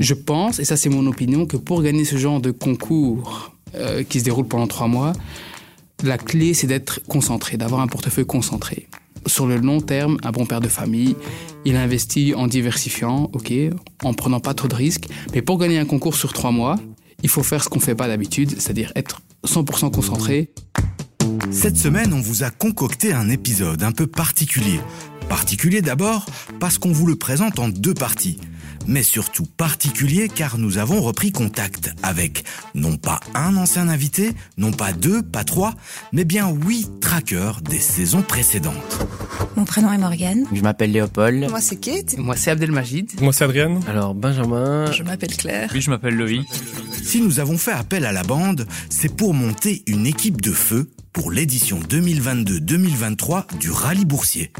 Je pense, et ça c'est mon opinion, que pour gagner ce genre de concours euh, qui se déroule pendant trois mois, la clé c'est d'être concentré, d'avoir un portefeuille concentré. Sur le long terme, un bon père de famille, il investit en diversifiant, ok, en prenant pas trop de risques. Mais pour gagner un concours sur trois mois, il faut faire ce qu'on fait pas d'habitude, c'est-à-dire être 100% concentré. Cette semaine, on vous a concocté un épisode un peu particulier. Particulier d'abord parce qu'on vous le présente en deux parties mais surtout particulier car nous avons repris contact avec non pas un ancien invité, non pas deux, pas trois, mais bien huit trackers des saisons précédentes. Mon prénom est Morgane. Je m'appelle Léopold. Moi c'est Kate. Moi c'est Abdelmajid. Moi c'est Adrienne. Alors Benjamin. Je m'appelle Claire. Oui, je m'appelle Loïc. Si nous avons fait appel à la bande, c'est pour monter une équipe de feu pour l'édition 2022-2023 du Rallye Boursier.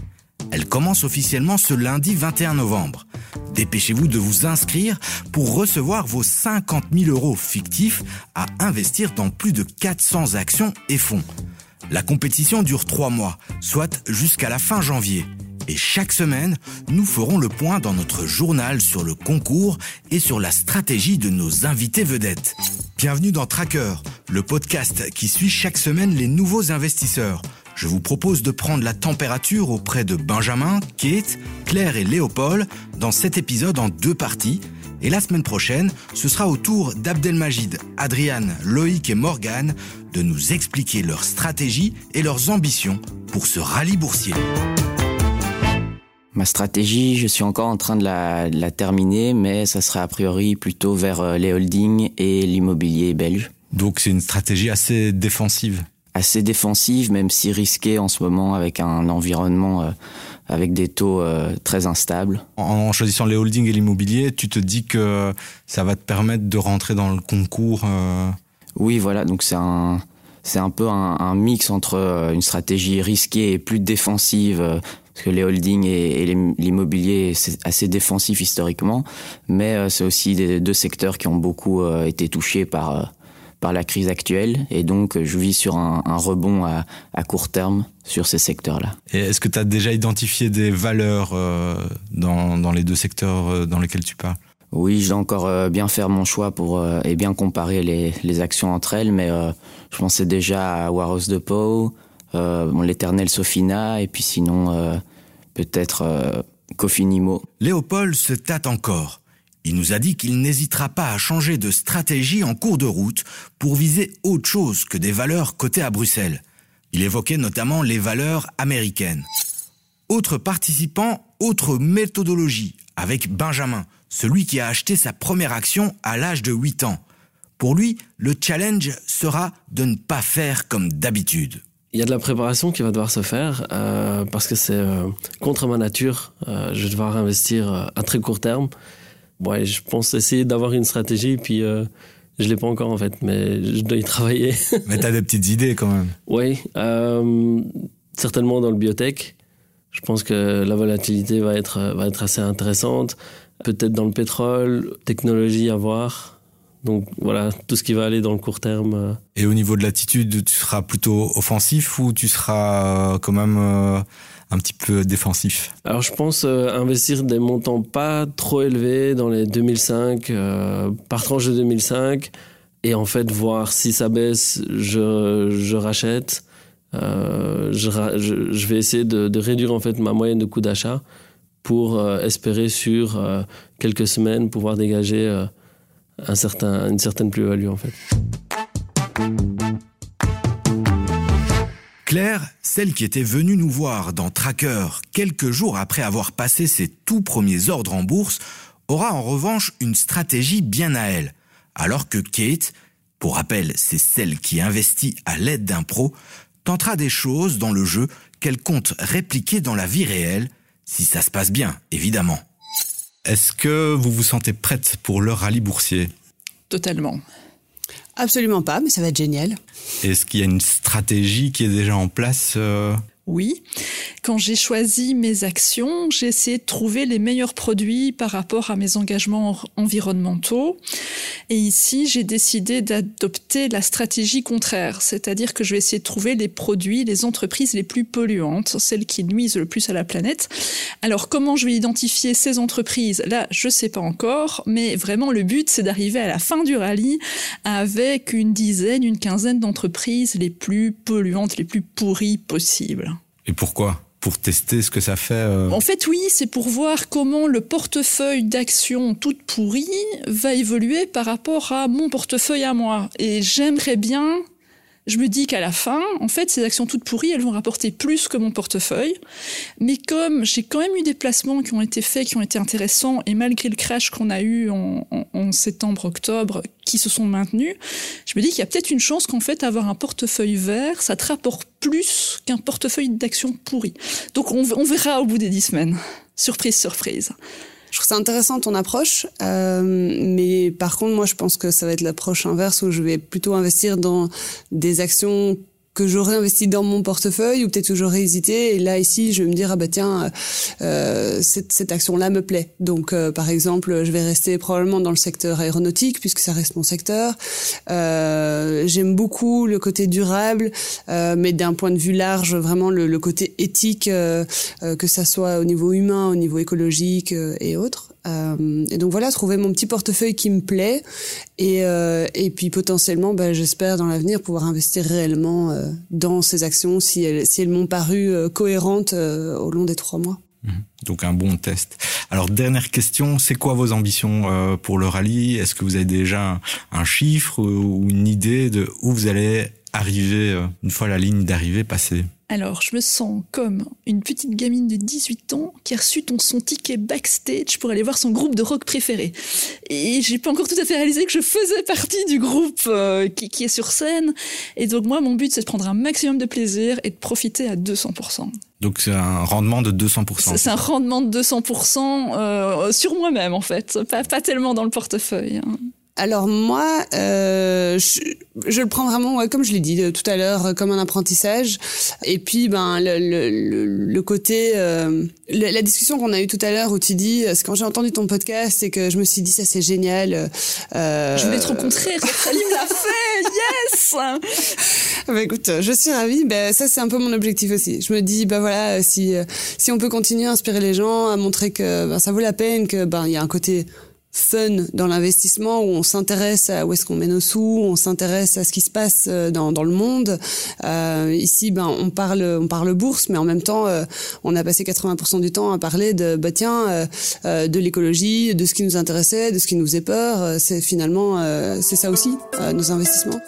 Elle commence officiellement ce lundi 21 novembre. Dépêchez-vous de vous inscrire pour recevoir vos 50 000 euros fictifs à investir dans plus de 400 actions et fonds. La compétition dure trois mois, soit jusqu'à la fin janvier. Et chaque semaine, nous ferons le point dans notre journal sur le concours et sur la stratégie de nos invités vedettes. Bienvenue dans Tracker, le podcast qui suit chaque semaine les nouveaux investisseurs je vous propose de prendre la température auprès de Benjamin, Kate, Claire et Léopold dans cet épisode en deux parties. Et la semaine prochaine, ce sera au tour d'Abdelmajid, Adriane, Loïc et Morgane de nous expliquer leur stratégie et leurs ambitions pour ce rallye boursier. Ma stratégie, je suis encore en train de la, de la terminer, mais ça sera a priori plutôt vers euh, les holdings et l'immobilier belge. Donc c'est une stratégie assez défensive assez défensive, même si risquée en ce moment avec un environnement euh, avec des taux euh, très instables. En choisissant les holdings et l'immobilier, tu te dis que ça va te permettre de rentrer dans le concours euh Oui, voilà, donc c'est un, c'est un peu un, mix entre une stratégie risquée et plus défensive, parce que les holdings et, l'immobilier, c'est assez défensif historiquement, mais c'est aussi des deux secteurs qui ont beaucoup été touchés par par la crise actuelle et donc je vis sur un, rebond à, court terme sur ces secteurs-là. Et est-ce que tu as déjà identifié des valeurs euh, dans, les deux secteurs euh, dans lesquels tu parles? Oui, je dois encore euh, bien faire mon choix pour et bien comparer les, actions entre elles, mais je pensais déjà à Waros de Pau, l'éternel Sofina, et puis sinon peut-être Cofinimo. Léopold se tâte encore. Il nous a dit qu'il n'hésitera pas à changer de stratégie en cours de route pour viser autre chose que des valeurs cotées à Bruxelles. Il évoquait notamment les valeurs américaines. Autre participant, autre méthodologie, avec Benjamin, celui qui a acheté sa première action à l'âge de 8 ans. Pour lui, le challenge sera de ne pas faire comme d'habitude. Il y a de la préparation qui va devoir se faire euh, parce que c'est euh, contre ma nature. Euh, je vais devoir investir à très court terme ouais, je pense essayer d'avoir une stratégie, puis euh, je l'ai pas encore en fait, mais je dois y travailler. mais tu as des petites idées quand même. Oui, euh, certainement dans le biotech. Je pense que la volatilité va être, va être assez intéressante. Peut-être dans le pétrole, technologie à voir. Donc voilà, tout ce qui va aller dans le court terme. Euh. Et au niveau de l'attitude, tu seras plutôt offensif ou tu seras euh, quand même un petit peu défensif Alors je pense investir des montants pas trop élevés dans les 2005, par tranche de 2005, et en fait voir si ça baisse, je, rachète. Je, je, vais essayer de, de, réduire en fait ma moyenne de coût d'achat pour espérer sur quelques semaines pouvoir dégager un certain, une certaine plus-value en fait. Claire, celle qui était venue nous voir dans Tracker quelques jours après avoir passé ses tout premiers ordres en bourse, aura en revanche une stratégie bien à elle. Alors que Kate, pour rappel, c'est celle qui investit à l'aide d'un pro, tentera des choses dans le jeu qu'elle compte répliquer dans la vie réelle, si ça se passe bien, évidemment. Est-ce que vous vous sentez prête pour le rallye boursier? Totalement. Absolument pas, mais ça va être génial. Est-ce qu'il y a une stratégie qui est déjà en place euh oui. Quand j'ai choisi mes actions, j'ai essayé de trouver les meilleurs produits par rapport à mes engagements environnementaux. Et ici, j'ai décidé d'adopter la stratégie contraire, c'est-à-dire que je vais essayer de trouver les produits, les entreprises les plus polluantes, celles qui nuisent le plus à la planète. Alors, comment je vais identifier ces entreprises? Là, je sais pas encore, mais vraiment, le but, c'est d'arriver à la fin du rallye avec une dizaine, une quinzaine d'entreprises les plus polluantes, les plus pourries possibles. Et pourquoi? Pour tester ce que ça fait euh? En fait, oui, c'est pour voir comment le portefeuille d'actions toutes pourries va évoluer par rapport à mon portefeuille à moi. Et j'aimerais bien je me dis qu'à la fin, en fait, ces actions toutes pourries, elles vont rapporter plus que mon portefeuille. Mais comme j'ai quand même eu des placements qui ont été faits, qui ont été intéressants, et malgré le crash qu'on a eu en, septembre-octobre, qui se sont maintenus, je me dis qu'il y a peut-être une chance qu'en fait, avoir un portefeuille vert, ça te rapporte plus qu'un portefeuille d'actions pourries. Donc on, on verra au bout des dix semaines. Surprise, surprise. Je trouve ça intéressant ton approche, euh, mais par contre, moi, je pense que ça va être l'approche inverse où je vais plutôt investir dans des actions que j'aurais investi dans mon portefeuille ou peut-être que j'aurais hésité. Et là ici je vais me dire ah bah tiens euh, cette, cette action là me plaît. Donc euh, par exemple je vais rester probablement dans le secteur aéronautique puisque ça reste mon secteur. Euh, j'aime beaucoup le côté durable euh, mais d'un point de vue large vraiment le, le côté éthique euh, que ça soit au niveau humain au niveau écologique et autres euh, et donc voilà, trouver mon petit portefeuille qui me plaît et, euh, et puis potentiellement, bah, j'espère dans l'avenir pouvoir investir réellement euh, dans ces actions si elles, si elles m'ont paru cohérentes au long des trois mois. Mhm. Donc un bon test. Alors dernière question, c'est quoi vos ambitions pour le rallye? Est-ce que vous avez déjà un, chiffre ou une idée de où vous allez arriver une fois la ligne d'arrivée passée? Alors, je me sens comme une petite gamine de 18 ans qui a reçu ton, son ticket backstage pour aller voir son groupe de rock préféré. Et j'ai pas encore tout à fait réalisé que je faisais partie du groupe euh, qui, qui, est sur scène. Et donc, moi, mon but, c'est de prendre un maximum de plaisir et de profiter à 200%. Donc, c'est un rendement de 200%. C'est un rendement de 200% euh, sur moi-même, en fait. Pas, pas tellement dans le portefeuille. Hein. Alors moi, euh, je, je, le prends vraiment, ouais, comme je l'ai dit euh, tout à l'heure, euh, comme un apprentissage. Et puis, ben, le, le, le côté, euh, la, discussion qu'on a eue tout à l'heure où tu dis, c'est quand j'ai entendu ton podcast et que je me suis dit ça c'est génial. Euh, je voulais te rencontrer, Salim l'a fait, yes. bah écoute, je suis ravie. Ben ça c'est un peu mon objectif aussi. Je me dis, ben voilà, si si on peut continuer à inspirer les gens, à montrer que ben, ça vaut la peine, que ben il y a un côté fun dans l'investissement où on s'intéresse à où est-ce qu'on met nos sous, on s'intéresse à ce qui se passe euh, dans, dans le monde. Euh, ici, ben on parle on parle bourse, mais en même temps, euh, on a passé 80% du temps à parler de bah tiens de l'écologie, de ce qui nous intéressait, de ce qui nous faisait peur. C'est finalement c'est ça aussi nos investissements.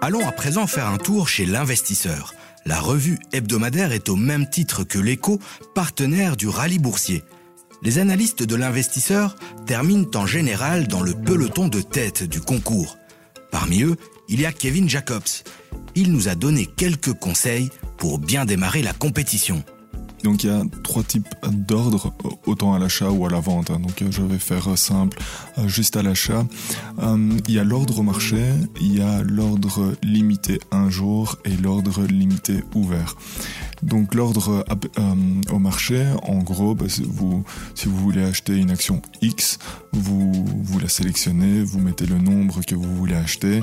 Allons à présent faire un tour chez l'investisseur. La revue hebdomadaire est au même titre que l'écho partenaire du rallye boursier. Les analystes de l'investisseur terminent en général dans le peloton de tête du concours. Parmi eux, il y a Kevin Jacobs. Il nous a donné quelques conseils pour bien démarrer la compétition. Donc il y a trois types d'ordres, autant à l'achat ou à la vente. Hein. Donc je vais faire simple, euh, juste à l'achat. Euh, il y a l'ordre au marché, il y a l'ordre limité un jour et l'ordre limité ouvert. Donc l'ordre euh, au marché, en gros, bah, si vous voulez acheter une action X, vous la sélectionnez, vous mettez le nombre que vous voulez acheter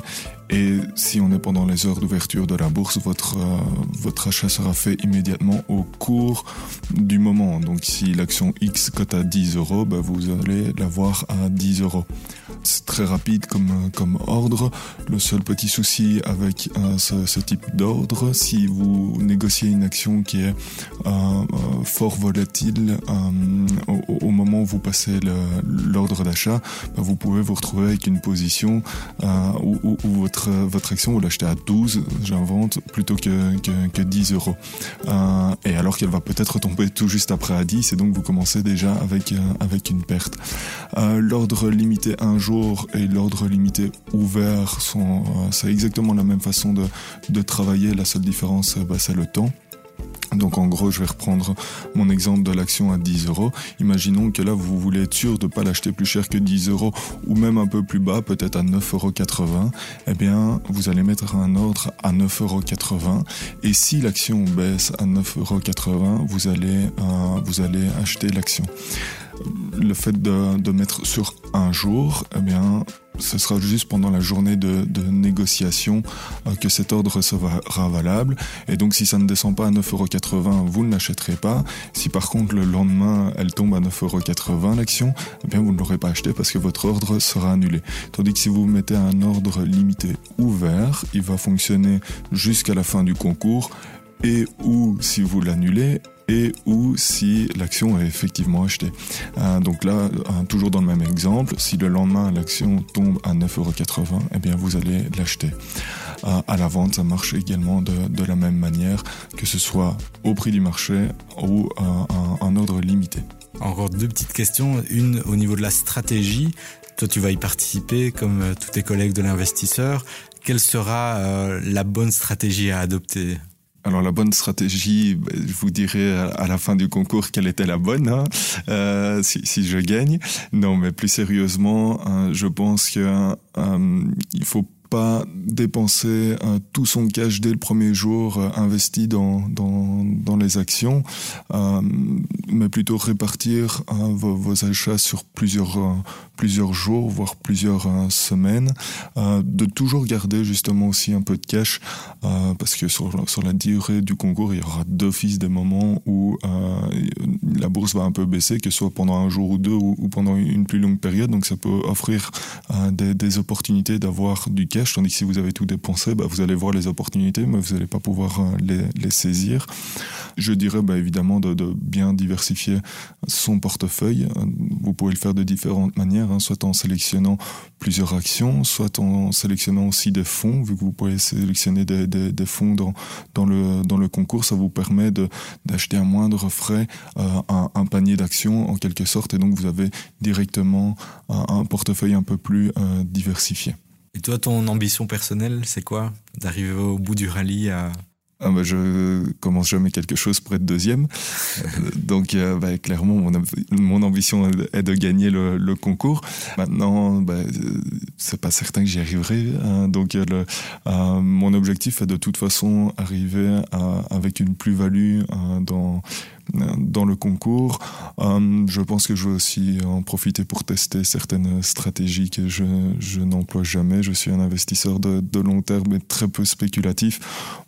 et si on est pendant les heures d'ouverture de la bourse, votre, euh, votre achat sera fait immédiatement au cours du moment. Donc si l'action X cote à 10 euros, bah, vous allez l'avoir à 10 euros. C'est très rapide comme, comme ordre. Le seul petit souci avec euh, ce, type d'ordre, si vous négociez une action qui est euh, fort volatile au, moment où vous passez l'ordre d'achat, bah, vous pouvez vous retrouver avec une position où votre votre, action, vous l'achetez à 12, j'invente, plutôt que, que, 10 euros. Euh, et alors qu'elle va peut-être tomber tout juste après à 10, et donc vous commencez déjà avec, euh, une perte. Euh, l'ordre limité un jour et l'ordre limité ouvert sont, c'est exactement la même façon de, de travailler. La seule différence, bah, c'est le temps. Donc en gros, je vais reprendre mon exemple de l'action à 10 euros. Imaginons que là, vous voulez être sûr de ne pas l'acheter plus cher que 10 euros ou même un peu plus bas, peut-être à 9,80 euros. Eh bien, vous allez mettre un ordre à 9,80 euros. Et si l'action baisse à 9,80 euros, vous allez, euh, vous allez acheter l'action le fait de, mettre sur un jour, eh bien, ce sera juste pendant la journée de, de négociation euh, que cet ordre sera valable. Et donc, si ça ne descend pas à 9,80€, vous ne l'achèterez pas. Si par contre, le lendemain, elle tombe à 9,80€ l'action, eh bien, vous ne l'aurez pas acheté parce que votre ordre sera annulé. Tandis que si vous mettez un ordre limité ouvert, il va fonctionner jusqu'à la fin du concours et ou si vous l'annulez, et ou si l'action est effectivement achetée. Euh, donc là, euh, toujours dans le même exemple, si le lendemain l'action tombe à 9,80€, eh bien vous allez l'acheter. Euh, à la vente, ça marche également de, la même manière, que ce soit au prix du marché ou un, un ordre limité. Encore deux petites questions. Une au niveau de la stratégie. Toi, tu vas y participer comme tous tes collègues de l'investisseur. Quelle sera euh, la bonne stratégie à adopter? Alors la bonne stratégie, je vous dirai à la fin du concours quelle était la bonne, hein, euh, si, je gagne. Non, mais plus sérieusement, hein, je pense qu'il euh, faut pas dépenser euh, tout son cash dès le premier jour euh, investi dans, dans, les actions, euh, mais plutôt répartir vos, vos, achats sur plusieurs, plusieurs jours, voire plusieurs semaines, de toujours garder justement aussi un peu de cash, parce que sur, sur la durée du concours, il y aura d'office des moments où la bourse va un peu baisser, que ce soit pendant un jour ou deux ou, ou pendant une plus longue période, donc ça peut offrir des, des opportunités d'avoir du cash tandis que si vous avez tout dépensé, bah, vous allez voir les opportunités, mais vous n'allez pas pouvoir euh, les, saisir. Je dirais bah, évidemment de, bien diversifier son portefeuille. Vous pouvez le faire de différentes manières, hein, soit en sélectionnant plusieurs actions, soit en sélectionnant aussi des fonds, vu que vous pouvez sélectionner des, fonds dans, le, concours, ça vous permet d'acheter à moindre frais euh, un, panier d'actions en quelque sorte, et donc vous avez directement un, portefeuille un peu plus euh, diversifié. Et toi, ton ambition personnelle, c'est quoi? D'arriver au bout du rallye à... Ah bah je commence jamais quelque chose pour être deuxième. Donc euh, bah, clairement, mon, mon, ambition est de gagner le, le concours. Maintenant, bah, c'est pas certain que j'y arriverai. Hein. Donc le, euh, mon objectif est de toute façon arriver à, avec une plus-value euh, dans dans le concours. Euh, je pense que je vais aussi en profiter pour tester certaines stratégies que je, n'emploie jamais. Je suis un investisseur de, long terme et très peu spéculatif.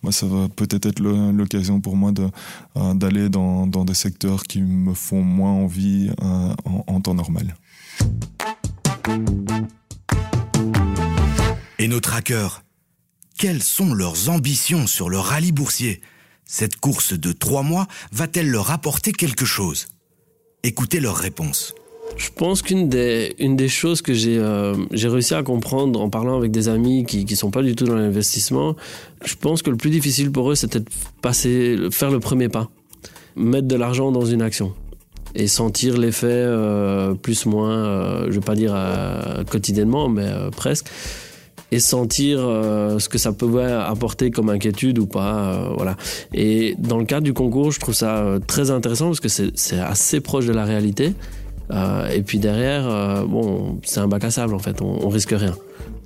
Moi, ça va peut-être être, l'occasion pour moi euh, d'aller dans, dans, des secteurs qui me font moins envie euh, en, en temps normal. Et nos trackers, quelles sont leurs ambitions sur le rallye boursier? Cette course de trois mois va-t-elle leur apporter quelque chose? Écoutez leurs réponses. Je pense qu'une des, choses que j'ai euh, réussi à comprendre en parlant avec des amis qui ne sont pas du tout dans l'investissement, je pense que le plus difficile pour eux, c'était de passer, faire le premier pas. Mettre de l'argent dans une action et sentir l'effet euh, plus ou moins, euh, je ne vais pas dire euh, quotidiennement, mais presque et sentir euh, ce que ça pouvait apporter comme inquiétude ou pas. Euh, voilà. Et dans le cadre du concours, je trouve ça euh, très intéressant parce que c'est assez proche de la réalité. Euh, et puis derrière, euh, bon, c'est un bac à sable en fait, on, on risque rien.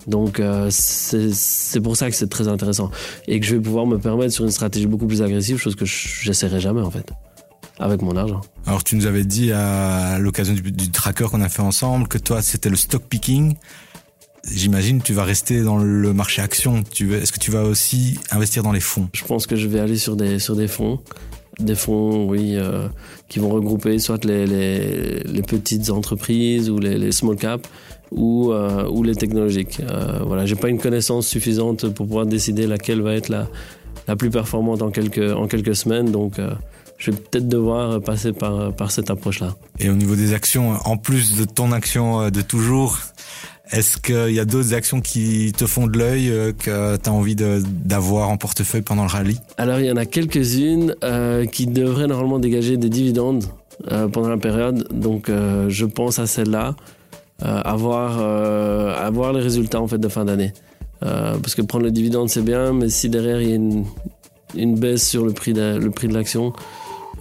Donc euh, c'est pour ça que c'est très intéressant et que je vais pouvoir me permettre sur une stratégie beaucoup plus agressive, chose que j'essaierai jamais en fait avec mon argent. Alors tu nous avais dit à l'occasion du, du tracker qu'on a fait ensemble que toi c'était le stock picking j'imagine tu vas rester dans le marché action. Est-ce que tu vas aussi investir dans les fonds? Je pense que je vais aller sur des, sur des fonds. Des fonds, oui, euh, qui vont regrouper soit les, les, les, petites entreprises ou les, les small caps ou, euh, ou les technologiques. Euh, voilà, j'ai pas une connaissance suffisante pour pouvoir décider laquelle va être la, la plus performante en quelques, en quelques semaines. Donc, euh, je vais peut-être devoir passer par, par cette approche-là. Et au niveau des actions, en plus de ton action de toujours, est-ce qu'il y a d'autres actions qui te font de l'œil euh, que tu as envie d'avoir en portefeuille pendant le rallye? Alors il y en a quelques-unes euh, qui devraient normalement dégager des dividendes euh, pendant la période. Donc je pense à celle-là, avoir, avoir les résultats en fait de fin d'année. parce que prendre le dividende c'est bien, mais si derrière il y a une, une baisse sur le prix de, le prix de l'action,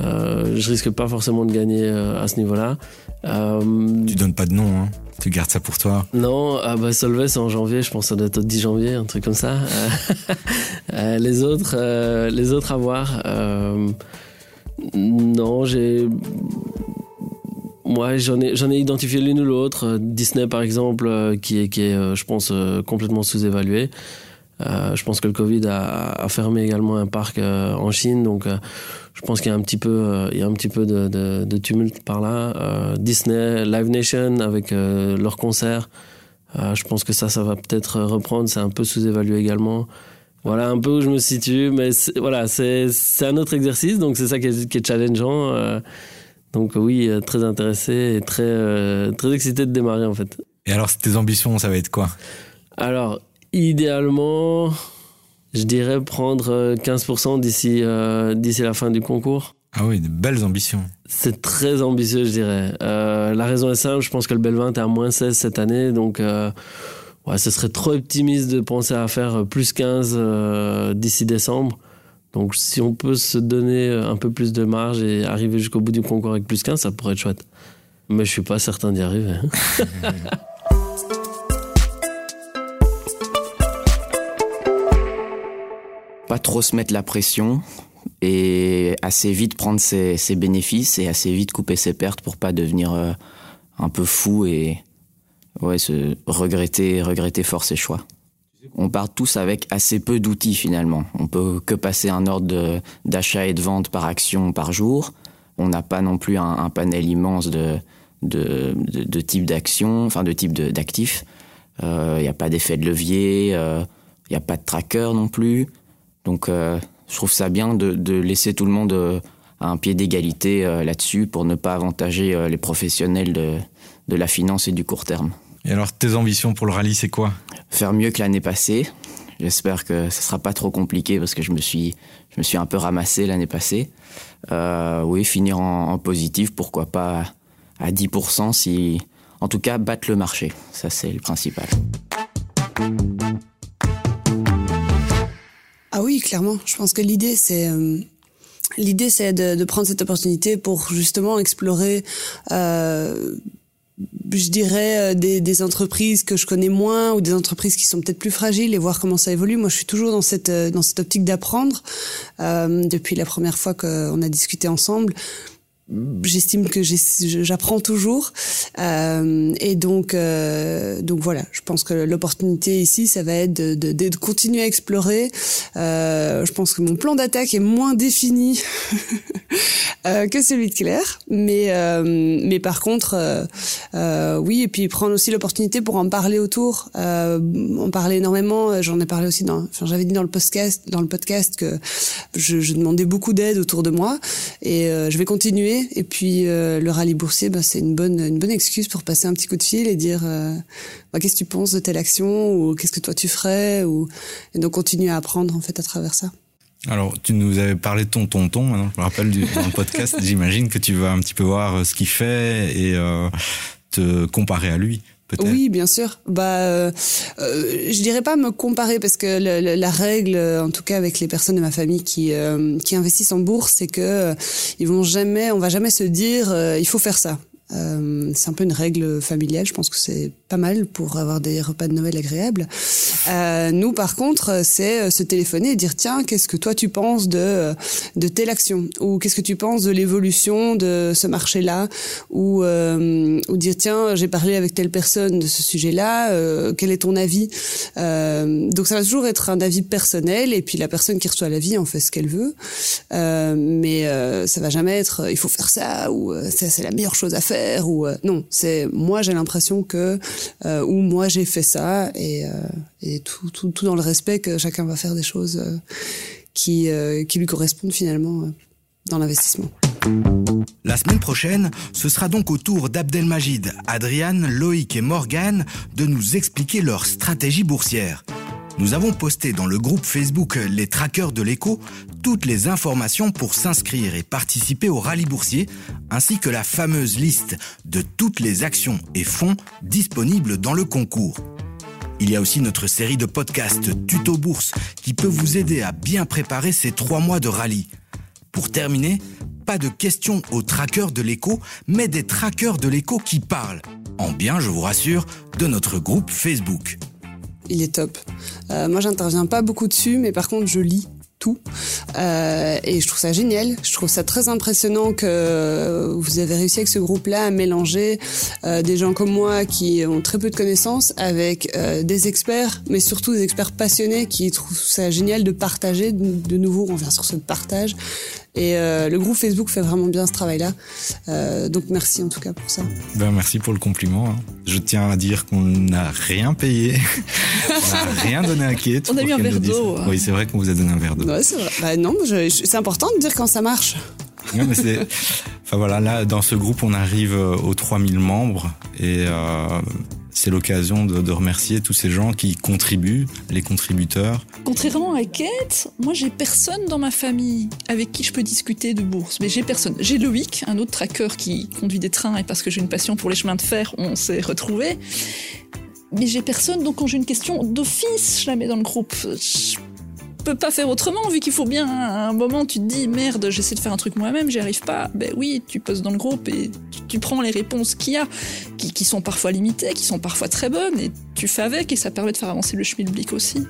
je risque pas forcément de gagner à ce niveau-là. Tu donnes pas de nom, hein tu gardes ça pour toi Non, ah bah Solvay c'est en janvier, je pense que ça doit être au 10 janvier, un truc comme ça. Euh, les autres, les autres à voir. non, j'ai moi, j'en ai, ai identifié l'une ou l'autre. Disney, par exemple, qui est, qui est je pense, complètement sous-évalué. Euh, je pense que le Covid a, a, fermé également un parc euh, en Chine, donc euh, je pense qu'il y a un petit peu, il y a un petit peu de, de, de tumulte par là. Disney, Live Nation avec leurs concerts, je pense que ça, ça va peut-être reprendre. C'est un peu sous-évalué également. Voilà un peu où je me situe, mais voilà, c'est un autre exercice, donc c'est ça qui est, qui est challengeant. donc oui, très intéressé et très très excité de démarrer en fait. Et alors tes ambitions, ça va être quoi? Alors Idéalement, je dirais prendre 15% euh, d'ici euh, d'ici la fin du concours. Ah oui, de belles ambitions. C'est très ambitieux, je dirais. Euh, la raison est simple, je pense que le Belvin est à moins 16 cette année, donc ouais, ce serait trop optimiste de penser à faire plus 15 d'ici décembre. Donc si on peut se donner un peu plus de marge et arriver jusqu'au bout du concours avec plus 15, ça pourrait être chouette. Mais je suis pas certain d'y arriver. trop se mettre la pression et assez vite prendre ses, bénéfices et assez vite couper ses pertes pour pas devenir euh, un peu fou et ouais, regretter, regretter fort ses choix. On part tous avec assez peu d'outils finalement. On peut que passer un ordre d'achat et de vente par action par jour. On n'a pas non plus un, panel immense de, types d'actions, enfin de types d'actifs. Il euh, n'y a pas d'effet de levier, il euh, n'y a pas de tracker non plus. Donc euh, je trouve ça bien de, de, laisser tout le monde euh, à un pied d'égalité euh, là-dessus pour ne pas avantager les professionnels de, de la finance et du court terme. Et alors tes ambitions pour le rallye, c'est quoi? Faire mieux que l'année passée. J'espère que ce sera pas trop compliqué parce que je me suis, je me suis un peu ramassé l'année passée. Euh, oui, finir en, en, positif, pourquoi pas à 10% si, en tout cas, battre le marché. Ça, c'est le principal. Ah oui, clairement. Je pense que l'idée, c'est euh, l'idée, c'est de, prendre cette opportunité pour justement explorer. Euh, je dirais euh, des, entreprises que je connais moins ou des entreprises qui sont peut-être plus fragiles et voir comment ça évolue. Moi, je suis toujours dans cette dans cette optique d'apprendre depuis la première fois qu'on a discuté ensemble j'estime que j'apprends toujours. Euh, et donc euh, donc voilà je pense que l'opportunité ici ça va être de, de, de continuer à explorer. Euh, je pense que mon plan d'attaque est moins défini euh, que celui de Claire. Mais euh, mais par contre euh, oui et puis prendre aussi l'opportunité pour en parler autour. En parler énormément j'en ai parlé aussi dans enfin j'avais dit dans le podcast dans le podcast que je, je demandais beaucoup d'aide autour de moi. Et je vais continuer et puis euh, le rallye boursier, bah, c'est une bonne, une bonne excuse pour passer un petit coup de fil et dire euh, bah, qu'est-ce que tu penses de telle action ou qu'est-ce que toi tu ferais ou et donc continuer à apprendre en fait à travers ça. Alors, tu nous avais parlé de ton tonton, maintenant, je me rappelle du, dans le podcast, j'imagine que tu vas un petit peu voir euh, ce qu'il fait et te comparer à lui. Oui, bien sûr. Bah, euh, euh, je dirais pas me comparer parce que la règle, en tout cas avec les personnes de ma famille qui euh, qui investissent en bourse, c'est que euh, ils vont jamais, on va jamais se dire il faut faire ça. Euh, c'est un peu une règle familiale. Je pense que c'est pas mal pour avoir des repas de Noël agréables. Euh, nous, par contre, c'est euh, se téléphoner et dire tiens, qu'est-ce que toi tu penses de de telle action? Ou qu'est-ce que tu penses de l'évolution de ce marché-là? Ou euh, ou dire tiens, j'ai parlé avec telle personne de ce sujet-là. Euh, quel est ton avis? Euh, Donc ça va toujours être un avis personnel et puis la personne qui reçoit l'avis en fait ce qu'elle veut. mais ça va jamais être il faut faire ça ou ça c'est la meilleure chose à faire ou euh, non c'est moi j'ai l'impression que euh, ou moi j'ai fait ça et, euh, tout, dans le respect que chacun va faire des choses qui qui lui correspondent finalement dans l'investissement. La semaine prochaine, ce sera donc au tour d'Abdelmajid, Adriane, Loïc et Morgane de nous expliquer leur stratégie boursière. Nous avons posté dans le groupe Facebook Les Traqueurs de l'écho toutes les informations pour s'inscrire et participer au rallye boursier, ainsi que la fameuse liste de toutes les actions et fonds disponibles dans le concours. Il y a aussi notre série de podcasts Tuto Bourse qui peut vous aider à bien préparer ces trois mois de rallye. Pour terminer, pas de questions aux trackers de l'écho, mais des trackers de l'écho qui parlent. En bien, je vous rassure, de notre groupe Facebook. Il est top. Euh, moi, j'interviens pas beaucoup dessus, mais par contre, je lis tout. Euh, et je trouve ça génial. Je trouve ça très impressionnant que vous avez réussi avec ce groupe-là à mélanger euh, des gens comme moi qui ont très peu de connaissances avec euh, des experts, mais surtout des experts passionnés qui trouvent ça génial de partager. De, nouveau, on vient sur ce partage. Et euh, le groupe Facebook fait vraiment bien ce travail-là. Euh, donc merci en tout cas pour ça. Ben, merci pour le compliment. hein. Je tiens à dire qu'on n'a rien payé. on n'a rien donné à Kate. On a eu un verre d'eau, hein. Oui, c'est vrai qu'on vous a donné un verre d'eau. Ouais, c'est vrai. Bah non, je- je- c'est important de dire quand ça marche. Ouais, mais c'est- enfin voilà, là, dans ce groupe, on arrive euh, aux 3000 membres et euh, c'est l'occasion de, remercier tous ces gens qui contribuent, les contributeurs. Contrairement à Kate, moi j'ai personne dans ma famille avec qui je peux discuter de bourse. Mais j'ai personne. J'ai Loïc, un autre tracker qui conduit des trains et parce que j'ai une passion pour les chemins de fer, on s'est retrouvés. Mais j'ai personne, donc quand j'ai une question d'office, je la mets dans le groupe. Peux pas faire autrement, vu qu'il faut bien à un moment tu te dis merde, j'essaie de faire un truc moi-même, j'y arrive pas. Ben oui, tu poses dans le groupe et tu, tu prends les réponses qu'il y a, qui, qui sont parfois limitées, qui sont parfois très bonnes, et tu fais avec et ça permet de faire avancer le schmilblick aussi.